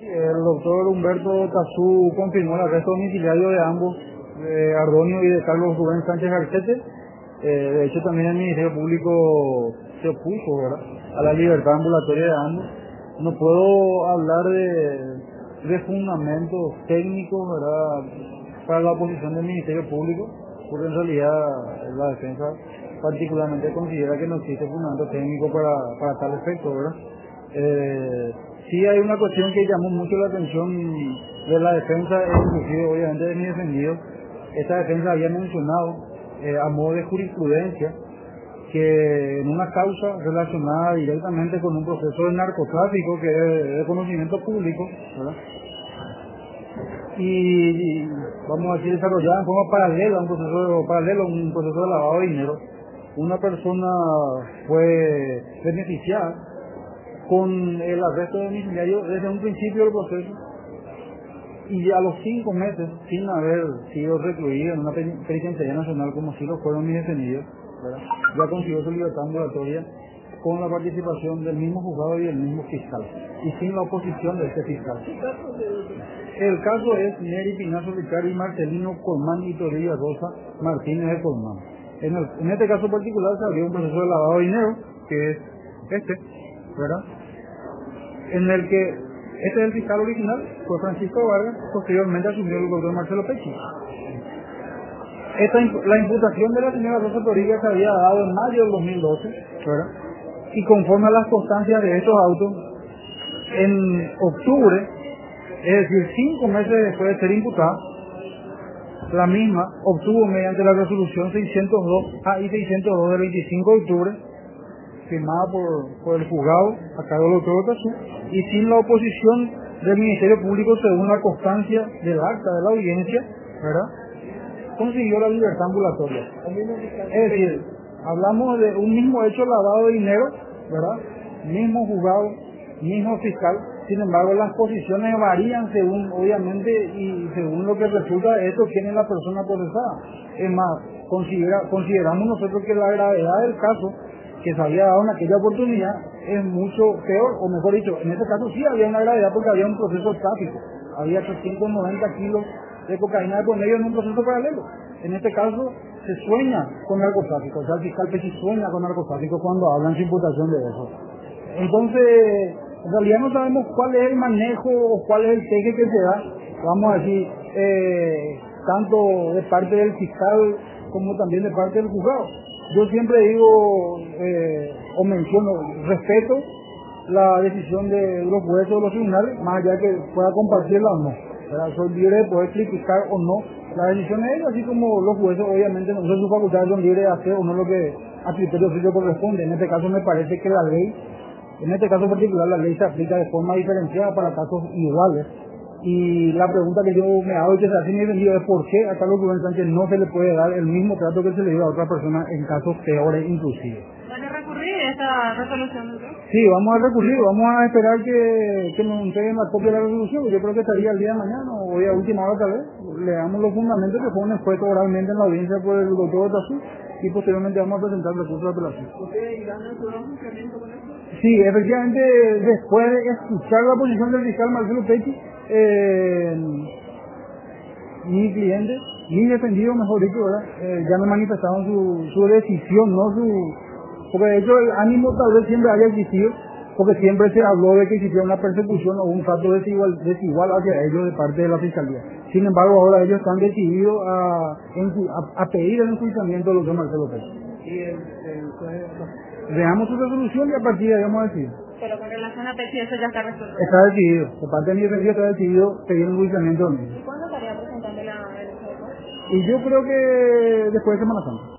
El doctor Humberto Tazú confirmó el arresto domiciliario de ambos, de Ardonio y de Carlos Rubén Sánchez Garcete. Eh, de hecho, también el Ministerio Público se opuso a la libertad ambulatoria de ambos. No puedo hablar de, de fundamentos técnicos ¿verdad? para la oposición del Ministerio Público, porque en realidad la defensa particularmente considera que no existe fundamento técnico para, para tal efecto, ¿verdad? Eh, sí hay una cuestión que llamó mucho la atención de la defensa, inclusive obviamente de mi defendido. Esta defensa había mencionado eh, a modo de jurisprudencia que en una causa relacionada directamente con un proceso de narcotráfico que es de conocimiento público, ¿verdad? Y, vamos a decir desarrollada en forma paralela, un proceso paralelo, un proceso de lavado de dinero, una persona fue beneficiada con el arresto domiciliario desde un principio del proceso y a los cinco meses, sin haber sido recluido en una penitenciaría nacional como si lo fueron mis detenidos, ya consiguió su libertad ambulatoria con la participación del mismo juzgado y del mismo fiscal y sin la oposición de este fiscal. El caso es Neri Pinazo Ricardo y Marcelino Colmán y Torilla Rosa Martínez de Colmán. En, el, en, este caso particular se abrió un proceso de lavado de dinero, que es este, ¿verdad? En el que este es el fiscal original, fue Francisco Vargas, posteriormente asumió el doctor Marcelo Pechi. Esta, la imputación de la señora Rosa Torilla se había dado en mayo del 2012, ¿verdad? Y conforme a las constancias de estos autos, en octubre, es decir, cinco meses después de ser imputada, la misma obtuvo mediante la resolución 602 a y 602 del 25 de octubre, firmada por, por el juzgado a cargo del doctor Otazú, y sin la oposición del Ministerio Público según la constancia del acta de la audiencia, ¿verdad? consiguió la libertad ambulatoria. Es decir, hablamos de un mismo hecho lavado de dinero, ¿verdad? Mismo juzgado, mismo fiscal, sin embargo las posiciones varían según, obviamente, y según lo que resulta de esto, quién es la persona procesada. Es más, considera, consideramos nosotros que la gravedad del caso que se había dado en aquella oportunidad es mucho peor, o mejor dicho, en ese caso sí había una gravedad porque había un proceso tráfico, había 390 kilos de cocaína de por medio en un proceso paralelo. En este caso se sueña con narcotráfico, o sea, el fiscal Pechi sueña con narcotráfico cuando hablan sin imputación de eso. Entonces, en realidad no sabemos cuál es el manejo o cuál es el teje que se da, vamos a decir, eh, tanto de parte del fiscal como también de parte del juzgado. Yo siempre digo eh, o menciono, respeto la decisión de los jueces o los tribunales, más allá de que pueda compartirla o no. ¿verdad? Soy libre de poder criticar o no la decisión de ellos, así como los jueces obviamente no son sus facultades, son libres de hacer o no lo que a criterio suyo corresponde. En este caso me parece que la ley en este caso particular la ley se aplica de forma diferenciada para casos iguales. Y la pregunta que yo me hago y que se hace mi vendido es por qué a Carlos Rubén Sánchez no se le puede dar el mismo trato que se le dio a otra persona en casos peores inclusive. ¿Van a recurrir esta resolución? Sí, vamos a recurrir, vamos a esperar que, que nos entreguen la copia de la resolución. Yo creo que estaría el día de mañana o hoy a última hora tal vez. Le damos los fundamentos que fueron expuestos oralmente en la audiencia por el doctor Otazú y posteriormente vamos a presentar el recurso de apelación. ¿Ustedes irán a su funcionamiento con esto? Sí, efectivamente, después de escuchar la posición del fiscal Marcelo Pechi, eh, mi cliente, mi defendido, mejor dicho. Eh, ya me manifestaron su, decisión, no su... Porque de hecho el ánimo tal vez siempre haya existido, porque siempre se habló de que existía una persecución o un trato desigual, desigual hacia ellos de parte de la fiscalía. Sin embargo, ahora ellos están decididos a, a, pedir el enjuiciamiento de los de Marcelo Pechi. Y el, el, Veamos su resolución y a partir de ahí vamos a decir. Pero con relación a Pechi eso ya está resuelto. Está decidido. Por parte de mi defensa está decidido pedir un enjuiciamiento. ¿Y cuándo estaría presentando la el Y yo creo que después de Semana Santa.